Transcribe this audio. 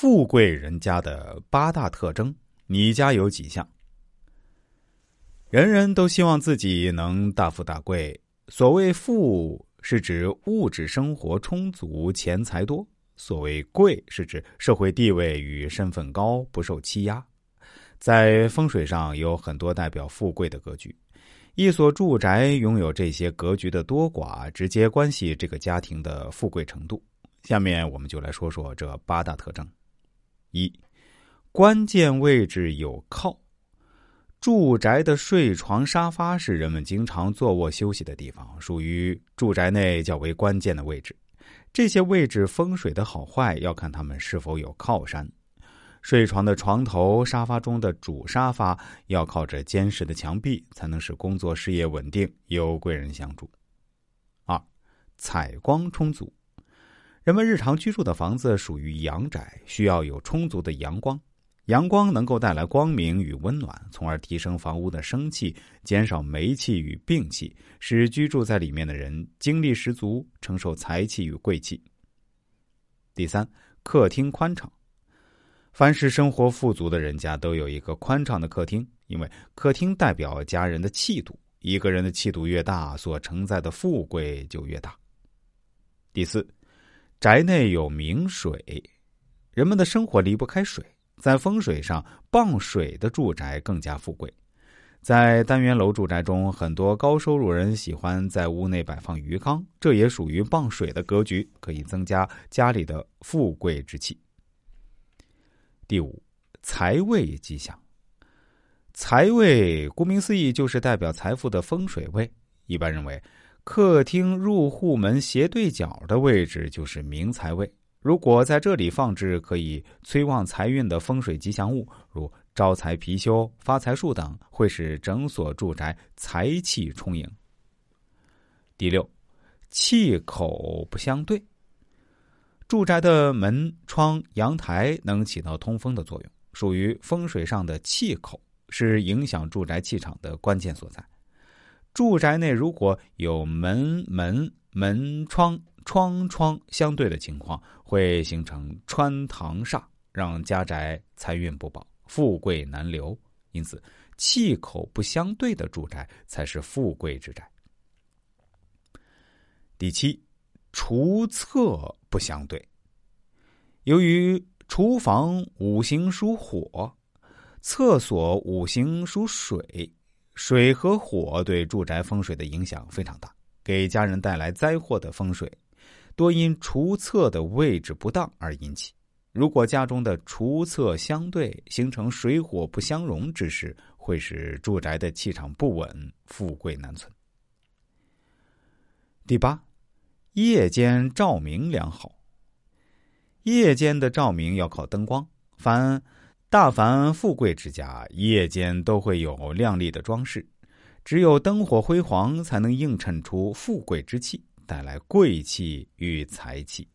富贵人家的八大特征，你家有几项？人人都希望自己能大富大贵。所谓富，是指物质生活充足、钱财多；所谓贵，是指社会地位与身份高、不受欺压。在风水上有很多代表富贵的格局，一所住宅拥有这些格局的多寡，直接关系这个家庭的富贵程度。下面我们就来说说这八大特征。一，关键位置有靠。住宅的睡床、沙发是人们经常坐卧休息的地方，属于住宅内较为关键的位置。这些位置风水的好坏，要看他们是否有靠山。睡床的床头、沙发中的主沙发要靠着坚实的墙壁，才能使工作事业稳定，有贵人相助。二，采光充足。人们日常居住的房子属于阳宅，需要有充足的阳光。阳光能够带来光明与温暖，从而提升房屋的生气，减少霉气与病气，使居住在里面的人精力十足，承受财气与贵气。第三，客厅宽敞。凡是生活富足的人家都有一个宽敞的客厅，因为客厅代表家人的气度，一个人的气度越大，所承载的富贵就越大。第四，宅内有明水，人们的生活离不开水。在风水上，傍水的住宅更加富贵。在单元楼住宅中，很多高收入人喜欢在屋内摆放鱼缸，这也属于傍水的格局，可以增加家里的富贵之气。第五，财位吉祥。财位顾名思义就是代表财富的风水位。一般认为，客厅入户门斜对角的位置就是明财位。如果在这里放置可以催旺财运的风水吉祥物，如招财貔貅、发财树等，会使整所住宅财气充盈。第六，气口不相对。住宅的门窗、阳台能起到通风的作用，属于风水上的气口，是影响住宅气场的关键所在。住宅内如果有门门门窗。窗窗相对的情况会形成穿堂煞，让家宅财运不保，富贵难留。因此，气口不相对的住宅才是富贵之宅。第七，厨厕不相对。由于厨房五行属火，厕所五行属水，水和火对住宅风水的影响非常大，给家人带来灾祸的风水。多因厨厕的位置不当而引起。如果家中的厨厕相对，形成水火不相容之势，会使住宅的气场不稳，富贵难存。第八，夜间照明良好。夜间的照明要靠灯光，凡大凡富贵之家，夜间都会有亮丽的装饰。只有灯火辉煌，才能映衬出富贵之气。带来贵气与财气。